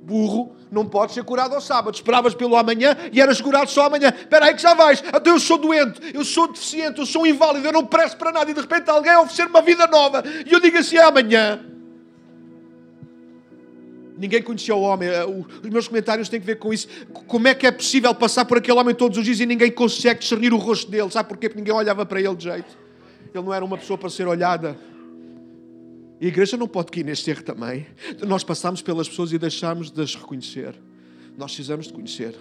burro, não podes ser curado ao sábado. Esperavas pelo amanhã e eras curado só amanhã. Espera aí que já vais. Até eu sou doente, eu sou deficiente, eu sou inválido, eu não presto para nada. E de repente alguém oferecer uma vida nova. E eu digo assim, é amanhã. Ninguém conhecia o homem. Eh, os meus comentários têm que ver com isso. Como é que é possível passar por aquele homem todos os dias e ninguém consegue discernir o rosto dele? Sabe porquê? Porque ninguém olhava para ele de jeito. Ele não era uma pessoa para ser olhada. E a igreja não pode cair neste erro também. Nós passamos pelas pessoas e deixamos de as reconhecer. Nós precisamos de conhecer.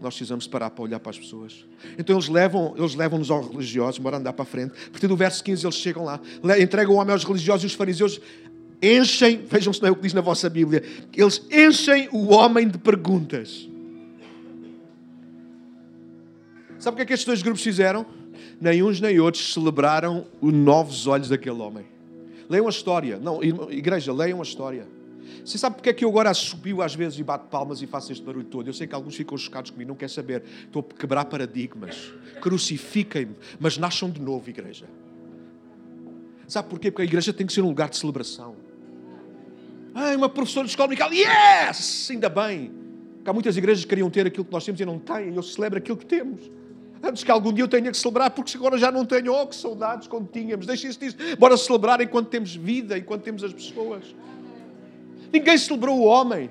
nós precisamos parar para olhar para as pessoas. Então eles levam, eles levam-nos aos religiosos, bora andar para a frente. A partir do verso 15 eles chegam lá, entregam o homem aos religiosos e os fariseus enchem, vejam se não é o que diz na vossa Bíblia, eles enchem o homem de perguntas. Sabe o que é que estes dois grupos fizeram? Nem uns nem outros celebraram os novos olhos daquele homem. Leiam a história. Não, igreja, leiam a história. Você sabe porque é que eu agora subiu às vezes e bato palmas e faço este barulho todo? Eu sei que alguns ficam chocados comigo, não quer saber. Estou a quebrar paradigmas. Crucifiquem-me, mas nasçam de novo, igreja. Sabe porquê? Porque a igreja tem que ser um lugar de celebração. Ai, uma professora de escola dominical, yes! Ainda bem. Porque há muitas igrejas que queriam ter aquilo que nós temos e não têm. Eu celebro aquilo que temos. Antes que algum dia eu tenha que celebrar, porque agora já não tenho. Oh, que saudades quando tínhamos. Deixem-se disso. Bora celebrar enquanto temos vida, enquanto temos as pessoas. Ninguém celebrou o homem.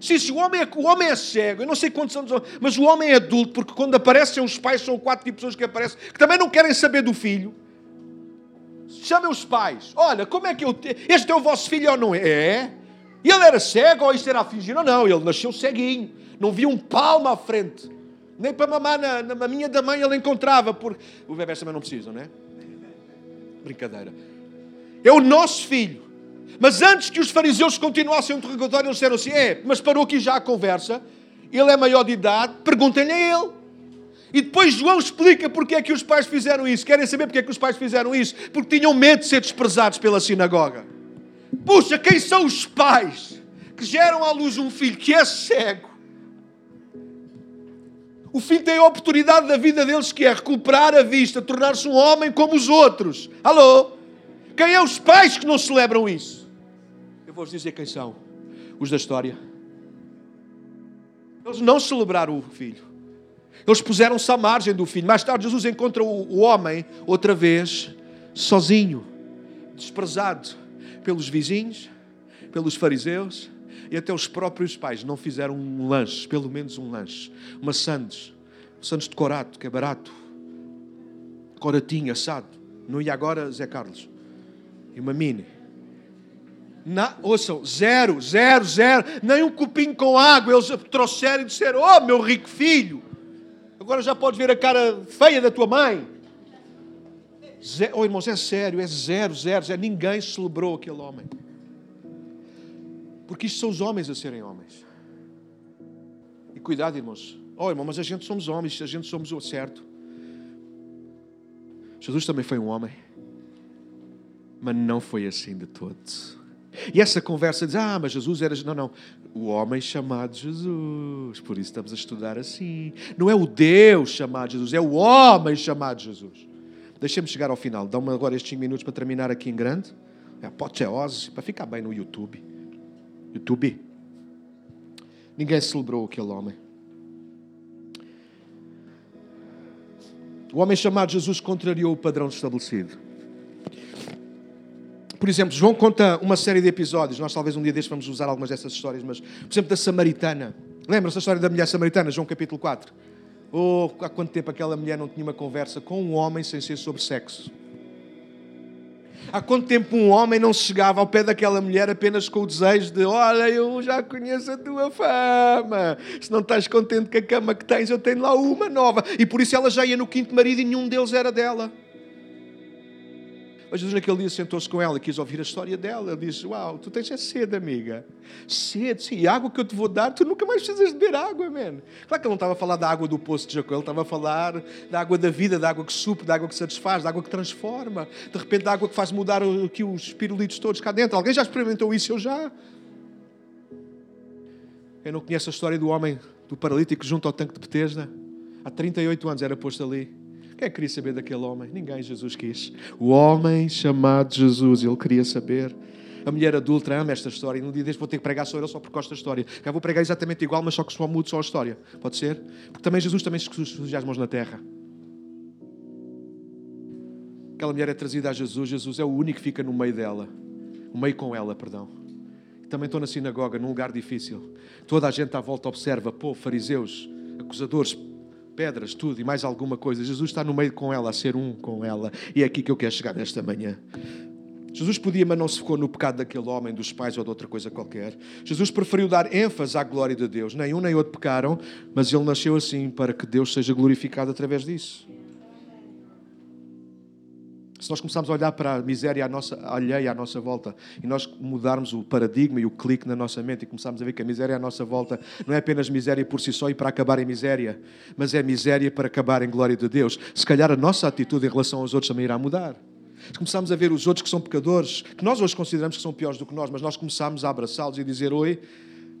Sim, se o homem, é, o homem é cego, eu não sei quantos anos, mas o homem é adulto, porque quando aparecem os pais, são quatro tipos de pessoas que aparecem, que também não querem saber do filho. Chamem os pais. Olha, como é que eu. Te... Este é o vosso filho ou não é? É. Ele era cego ou isto era fingir? Não, não, ele nasceu ceguinho. Não via um palmo à frente. Nem para mamar na, na minha da mãe ele encontrava. Por... O bebê também não precisam, não é? Brincadeira. É o nosso filho. Mas antes que os fariseus continuassem o interrogatório, eles disseram assim: é, mas parou aqui já a conversa, ele é maior de idade, perguntem-lhe a ele. E depois João explica porque é que os pais fizeram isso. Querem saber porque é que os pais fizeram isso? Porque tinham medo de ser desprezados pela sinagoga. Puxa, quem são os pais que geram à luz um filho que é cego? O filho tem a oportunidade da vida deles que é recuperar a vista, tornar-se um homem como os outros. Alô? Quem é os pais que não celebram isso? Eu vou-vos dizer quem são. Os da história. Eles não celebraram o filho. Eles puseram-se à margem do filho. Mais tarde, Jesus encontra o, homem, outra vez, sozinho, desprezado pelos vizinhos, pelos fariseus e até os próprios pais. Não fizeram um lanche, pelo menos um lanche. Uma sandes. Sandes de corato, que é barato. Coratinho, assado. Não ia agora, Zé Carlos. E uma mini. Na, ouçam, zero, zero, zero, nem um copinho com água. Eles trouxeram e disseram: Oh, meu rico filho, agora já podes ver a cara feia da tua mãe. Zero, oh, irmãos, é sério, é zero, zero, zero. Ninguém celebrou aquele homem. Porque isto são os homens a serem homens. E cuidado, irmãos. Oh, irmão, mas a gente somos homens, a gente somos o certo. Jesus também foi um homem. Mas não foi assim de todos. E essa conversa diz: Ah, mas Jesus era. Não, não. O homem chamado Jesus. Por isso estamos a estudar assim. Não é o Deus chamado Jesus, é o homem chamado Jesus. Deixemos chegar ao final. Dá-me agora estes 5 minutos para terminar aqui em grande. É apoteose, para ficar bem no YouTube. YouTube. Ninguém celebrou aquele homem. O homem chamado Jesus contrariou o padrão estabelecido. Por exemplo, João conta uma série de episódios. Nós talvez um dia destes vamos usar algumas dessas histórias, mas, por exemplo, da Samaritana. Lembra-se da história da mulher samaritana, João capítulo 4? Oh, há quanto tempo aquela mulher não tinha uma conversa com um homem sem ser sobre sexo? Há quanto tempo um homem não chegava ao pé daquela mulher apenas com o desejo de: Olha, eu já conheço a tua fama. Se não estás contente com a cama que tens, eu tenho lá uma nova. E por isso ela já ia no quinto marido e nenhum deles era dela. Mas Jesus naquele dia sentou-se com ela, quis ouvir a história dela. Ele disse: Uau, tu tens é sede, amiga. Sede, sim. E a água que eu te vou dar, tu nunca mais precisas de beber água, man. Claro que ele não estava a falar da água do poço de Jacó, ele estava a falar da água da vida, da água que supre, da água que satisfaz, da água que transforma, de repente da água que faz mudar aqui os pirulitos todos cá dentro. Alguém já experimentou isso? Eu já. Eu não conheço a história do homem, do paralítico junto ao tanque de Betesda? Há 38 anos era posto ali. Quem é que queria saber daquele homem? Ninguém, Jesus quis. O homem chamado Jesus, ele queria saber. A mulher adulta ama esta história e num dia deste vou ter que pregar sobre ele só por causa da história. Já vou pregar exatamente igual, mas só que só mudo só a história. Pode ser? Porque também Jesus também suja as mãos na terra. Aquela mulher é trazida a Jesus, Jesus é o único que fica no meio dela. O meio com ela, perdão. Também estou na sinagoga, num lugar difícil. Toda a gente à volta observa, pô, fariseus, acusadores, pedras, tudo e mais alguma coisa. Jesus está no meio com ela, a ser um com ela. E é aqui que eu quero chegar nesta manhã. Jesus podia, mas não se ficou no pecado daquele homem, dos pais ou de outra coisa qualquer. Jesus preferiu dar ênfase à glória de Deus. Nem um nem outro pecaram, mas ele nasceu assim para que Deus seja glorificado através disso. Se nós começarmos a olhar para a miséria à nossa, alheia à nossa volta e nós mudarmos o paradigma e o clique na nossa mente e começarmos a ver que a miséria à nossa volta não é apenas miséria por si só e para acabar em miséria, mas é miséria para acabar em glória de Deus, se calhar a nossa atitude em relação aos outros também irá mudar. Se começarmos a ver os outros que são pecadores, que nós hoje consideramos que são piores do que nós, mas nós começamos a abraçá-los e dizer: Oi,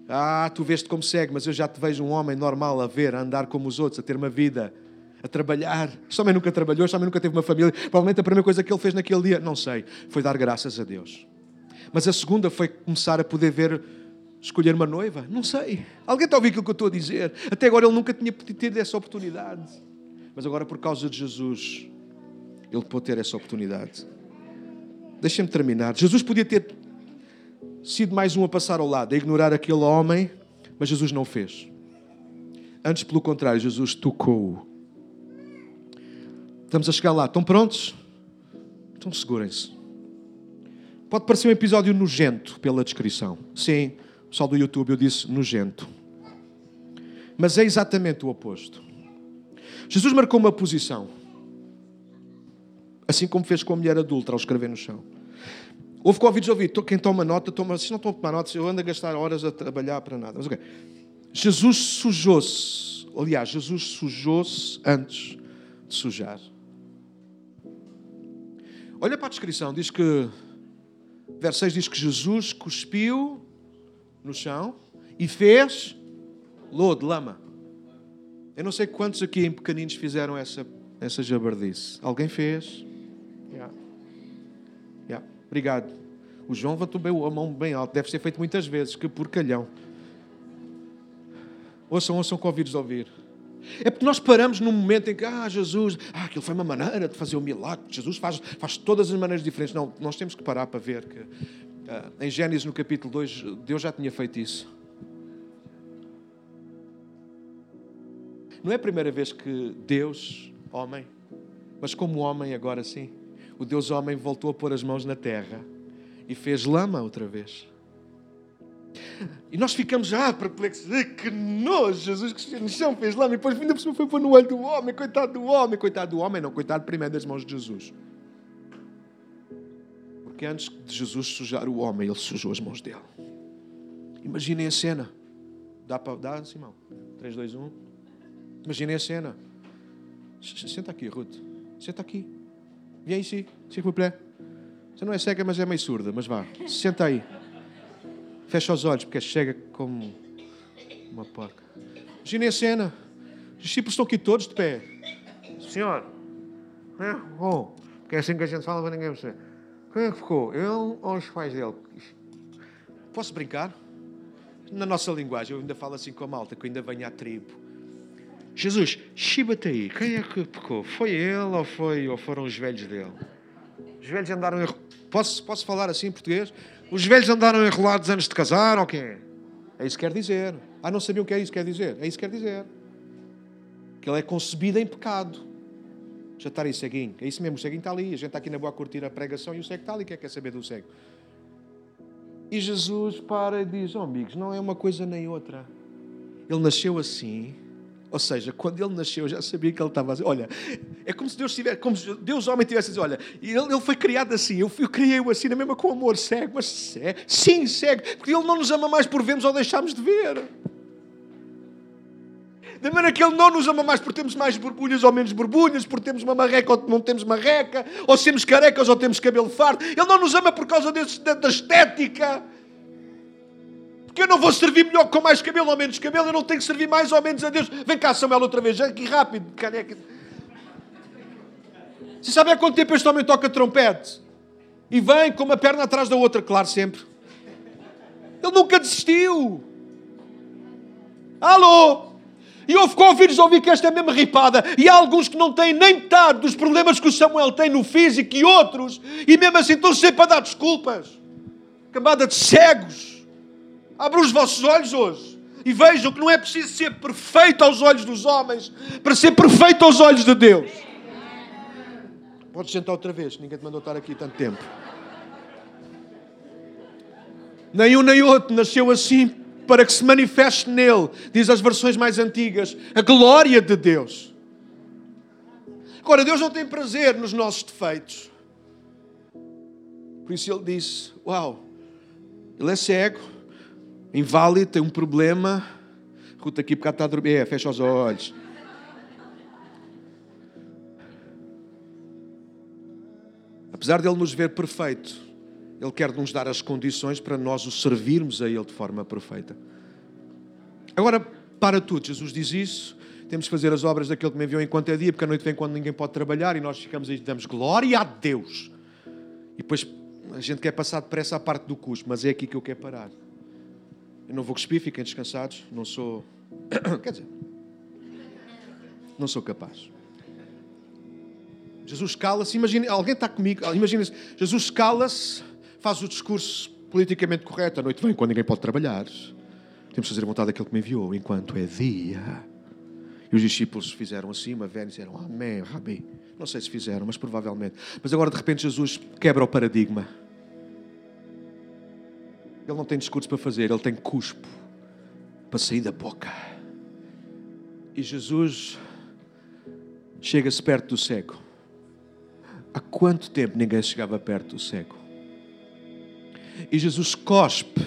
ah, tu vês-te como segue, mas eu já te vejo um homem normal a ver, a andar como os outros, a ter uma vida, a trabalhar. Este homem nunca trabalhou, este homem nunca teve uma família. Provavelmente a primeira coisa que ele fez naquele dia, não sei, foi dar graças a Deus. Mas a segunda foi começar a poder ver, escolher uma noiva. Não sei. Alguém está a ouvir aquilo que eu estou a dizer? Até agora ele nunca tinha tido essa oportunidade. Mas agora, por causa de Jesus, ele pôde ter essa oportunidade. Deixem-me terminar. Jesus podia ter sido mais um a passar ao lado, a ignorar aquele homem, mas Jesus não fez. Antes, pelo contrário, Jesus tocou-o. Estamos a chegar lá. Estão prontos? Então segurem-se. Pode parecer um episódio nojento pela descrição. Sim, pessoal do YouTube eu disse nojento. Mas é exatamente o oposto. Jesus marcou uma posição. Assim como fez com a mulher adulta ao escrever no chão. Houve a ouvir. Quem toma nota, toma. Se não estão a tomar nota, eu ando a gastar horas a trabalhar para nada. Mas ok. Jesus sujou-se. Aliás, Jesus sujou-se antes de sujar. Olha para a descrição. Diz que. Verso 6 diz que Jesus cuspiu no chão e fez lodo, lama. Eu não sei quantos aqui em pequeninos fizeram essa, essa jabardice. Alguém fez? Yeah. Yeah. Obrigado. O João levantou a mão bem alto. Deve ser feito muitas vezes. Que porcalhão. Ouçam, ouçam convidos de ouvir. É porque nós paramos num momento em que, ah, Jesus, ah, aquilo foi uma maneira de fazer o um milagre. Jesus faz, faz todas as maneiras diferentes. Não, nós temos que parar para ver que ah, em Gênesis, no capítulo 2, Deus já tinha feito isso. Não é a primeira vez que Deus, homem, mas como homem agora sim, o Deus homem voltou a pôr as mãos na terra e fez lama outra vez. E nós ficamos já perplexos. Que nojo, Jesus que chão fez lama e depois ainda por cima foi pôr no olho do homem. Coitado do homem, coitado do homem, não, coitado primeiro das mãos de Jesus. Porque antes de Jesus sujar o homem, ele sujou as mãos dele. Imaginem a cena. Dá para dar, Simão? 3, 2, 1. Imaginem a cena. Senta aqui, Ruth. Senta aqui. Vem. Sim, por pé. Você não é cega, mas é meio surda. Mas vá. Senta aí. Fecha os olhos, porque cega como uma porca. Imaginem a cena. Os discípulos estão aqui todos de pé. Senhor. É? Bom. Porque é assim que a gente fala para ninguém perceber. Quem é que ficou? Ele ou os pais dele? Posso brincar? Na nossa linguagem, eu ainda falo assim com a malta, que eu ainda venho à tribo. Jesus, chiba-te aí. Quem é que pecou? Foi ele ou, foi, ou foram os velhos dele? Os velhos andaram. Em... Posso, posso falar assim em português? Os velhos andaram enrolados antes de casar ou quê? É isso que quer dizer. Ah, não sabiam o que é isso que quer dizer? É isso que quer dizer. Que ele é concebido em pecado. Já está aí, ceguinho. É isso mesmo, o ceguinho está ali. A gente está aqui na boa a curtir a pregação e o cego está ali. Quer, quer saber do cego? E Jesus para e diz: Oh, amigos, não é uma coisa nem outra. Ele nasceu assim ou seja, quando ele nasceu, eu já sabia que ele estava assim. Olha, é como se Deus tivesse, como se Deus homem tivesse dizer, olha, ele, ele foi criado assim, eu, eu criei-o assim, na mesma com amor, cego, mas cego, sim, cego, porque ele não nos ama mais por vermos ou deixarmos de ver. Da maneira que Ele não nos ama mais por termos mais borbulhas ou menos borbulhas, por termos uma marreca ou não temos marreca, ou sermos carecas ou temos cabelo farto. Ele não nos ama por causa desse, da estética. Porque eu não vou servir melhor com mais cabelo ou menos cabelo, eu não tenho que servir mais ou menos a Deus. Vem cá, Samuel, outra vez, aqui rápido, caneca. Você sabe há quanto tempo este homem toca trompete? E vem com uma perna atrás da outra, claro, sempre. Ele nunca desistiu. Alô? E houve convidos a ouvir que esta é mesmo ripada. E há alguns que não têm nem metade dos problemas que o Samuel tem no físico e outros. E mesmo assim estão sempre a dar desculpas. Camada de cegos. Abram os vossos olhos hoje e vejam que não é preciso ser perfeito aos olhos dos homens para ser perfeito aos olhos de Deus. Podes sentar outra vez, ninguém te mandou estar aqui tanto tempo. Nem um nem outro nasceu assim para que se manifeste nele, diz as versões mais antigas, a glória de Deus. Agora, Deus não tem prazer nos nossos defeitos. Por isso ele disse: Uau, ele é cego, inválido, tem um problema. Ruta aqui porque está a dormir. É, fecha os olhos. Apesar de ele nos ver perfeito, ele quer nos dar as condições para nós o servirmos a ele de forma perfeita. Agora, para tudo, Jesus diz isso. Temos que fazer as obras daquele que me enviou enquanto é dia, porque a noite vem quando ninguém pode trabalhar e nós ficamos aí e damos glória a Deus. E depois a gente quer passar depressa à parte do custo, mas é aqui que eu quero parar. Eu não vou cuspir, fiquem descansados. Não sou. Quer dizer, não sou capaz. Jesus cala-se, imagina, alguém está comigo, imagina Jesus cala-se, faz o discurso politicamente correto, a noite vem quando ninguém pode trabalhar. Temos que fazer a vontade daquele que me enviou, enquanto é dia. E os discípulos fizeram assim, uma vez disseram, Amém, Rabi. Não sei se fizeram, mas provavelmente. Mas agora, de repente, Jesus quebra o paradigma. Ele não tem discurso para fazer, ele tem cuspo para sair da boca. E Jesus chega-se perto do cego. Há quanto tempo ninguém chegava perto do cego? E Jesus cospe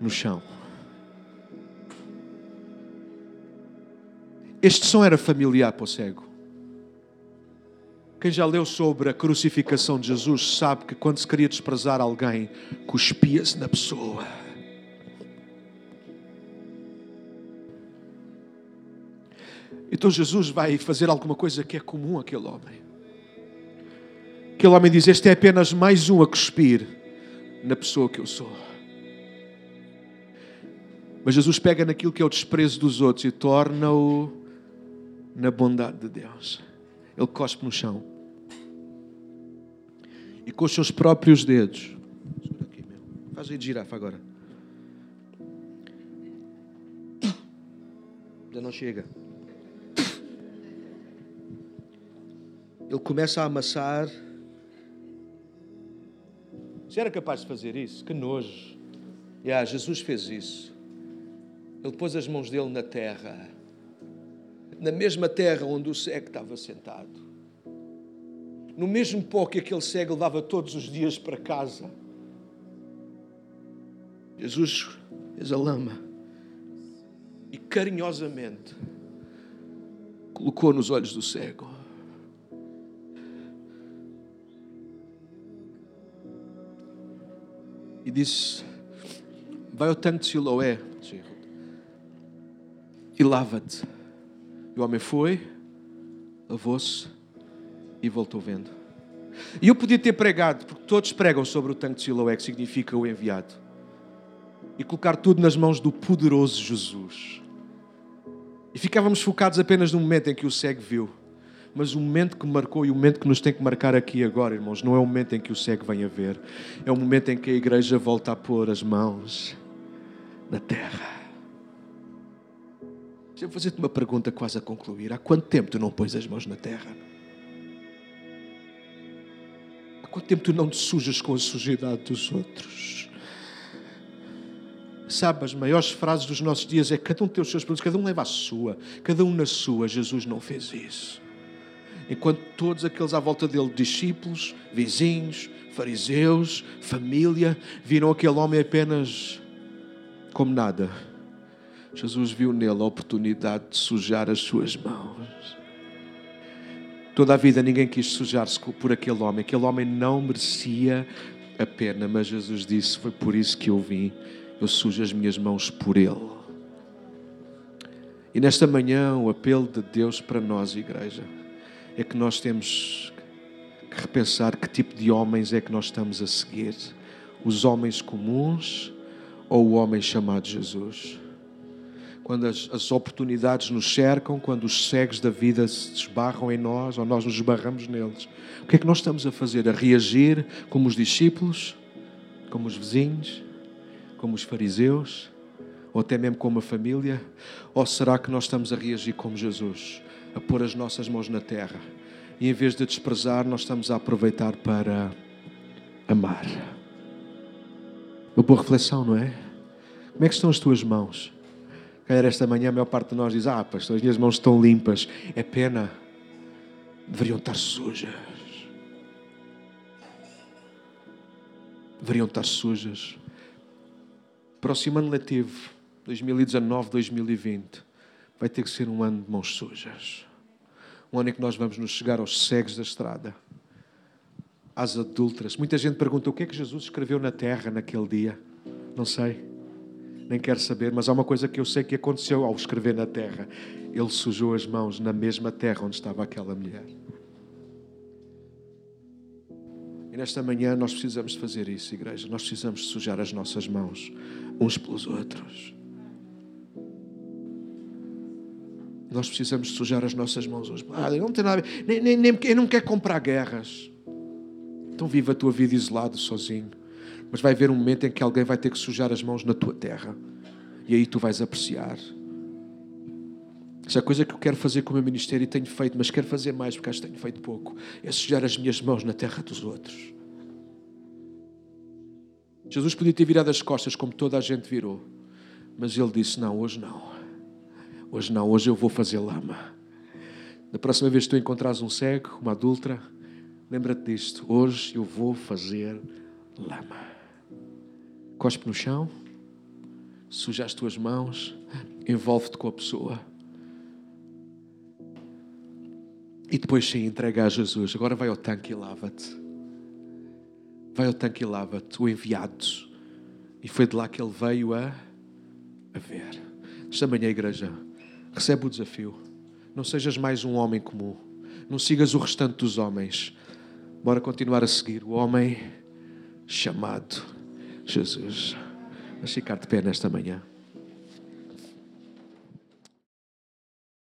no chão. Este som era familiar para o cego. Quem já leu sobre a crucificação de Jesus sabe que quando se queria desprezar alguém, cuspia-se na pessoa. Então Jesus vai fazer alguma coisa que é comum àquele homem. Aquele homem diz: Este é apenas mais um a cuspir na pessoa que eu sou. Mas Jesus pega naquilo que é o desprezo dos outros e torna-o na bondade de Deus. Ele cospe no chão. E com os seus próprios dedos. Faz aí de girafa agora. Ainda não chega. Ele começa a amassar. Se era capaz de fazer isso, que nojo. Yeah, Jesus fez isso. Ele pôs as mãos dele na terra na mesma terra onde o cego estava sentado. No mesmo pó que aquele cego levava todos os dias para casa. Jesus fez a lama e carinhosamente colocou nos olhos do cego. E disse: Vai ao tanque de Siloé e lava-te. E o homem foi, lavou-se e voltou vendo. E eu podia ter pregado, porque todos pregam sobre o tanque de Siloé, que significa o enviado. E colocar tudo nas mãos do poderoso Jesus. E ficávamos focados apenas no momento em que o cego viu. Mas o momento que marcou e o momento que nos tem que marcar aqui agora, irmãos, não é o momento em que o cego vem a ver. É o momento em que a igreja volta a pôr as mãos na terra. Deixa eu fazer-te uma pergunta quase a concluir. Há quanto tempo tu não pões as mãos na terra? Quanto tempo tu não te sujas com a sujidade dos outros? Sabe, as maiores frases dos nossos dias é cada um tem os seus problemas, cada um leva a sua, cada um na sua. Jesus não fez isso. Enquanto todos aqueles à volta dele, discípulos, vizinhos, fariseus, família, viram aquele homem apenas como nada Jesus viu nele a oportunidade de sujar as suas mãos. Toda a vida ninguém quis sujar-se por aquele homem. Aquele homem não merecia a pena, mas Jesus disse: Foi por isso que eu vim. Eu sujo as minhas mãos por ele. E nesta manhã, o apelo de Deus para nós, igreja, é que nós temos que repensar que tipo de homens é que nós estamos a seguir: os homens comuns ou o homem chamado Jesus quando as, as, oportunidades nos cercam, quando os cegos da vida se esbarram em nós ou nós nos esbarramos neles. O que é que nós estamos a fazer? A reagir como os discípulos, como os vizinhos, como os fariseus, ou até mesmo como a família? Ou será que nós estamos a reagir como Jesus, a pôr as nossas mãos na terra e em vez de desprezar, nós estamos a aproveitar para amar? Uma boa reflexão, não é? Como é que estão as tuas mãos? Calhar esta manhã a maior parte de nós diz: Ah, pastor, as minhas mãos estão limpas. É pena. Deveriam estar sujas. Deveriam estar sujas. Próximo ano letivo, 2019-2020, vai ter que ser um ano de mãos sujas. Um ano em que nós vamos nos chegar aos cegos da estrada, às adúlteras. Muita gente pergunta o que é que Jesus escreveu na terra naquele dia. Não sei, nem quero saber, mas há uma coisa que eu sei que aconteceu ao escrever na terra. Ele sujou as mãos na mesma terra onde estava aquela mulher. E nesta manhã nós precisamos fazer isso, igreja. Nós precisamos sujar as nossas mãos uns pelos outros. Nós precisamos sujar as nossas mãos uns. Ah, não tem nada a ver. Nem, nem, nem, eu não quero comprar guerras. Então viva a tua vida isolado, sozinho. Mas vai haver um momento em que alguém vai ter que sujar as mãos na tua terra. E aí tu vais apreciar. Essa é a coisa que eu quero fazer com o meu ministério e tenho feito, mas quero fazer mais porque acho que tenho feito pouco. É sujar as minhas mãos na terra dos outros. Jesus podia ter virado as costas como toda a gente virou. Mas ele disse: Não, hoje não. Hoje não, hoje eu vou fazer lama. Da próxima vez que tu encontrares um cego, uma adulta, lembra-te disto. Hoje eu vou fazer lama. Cospe no chão, suja as tuas mãos, envolve-te com a pessoa. E depois sim, entrega a Jesus. Agora vai ao tanque e lava-te. Vai ao tanque e lava-te, o enviado. E foi de lá que ele veio a, a ver. Esta manhã, igreja, recebe o desafio. Não sejas mais um homem comum. Não sigas o restante dos homens. Bora continuar a seguir o homem chamado Jesus. Vamos ficar de pé nesta manhã.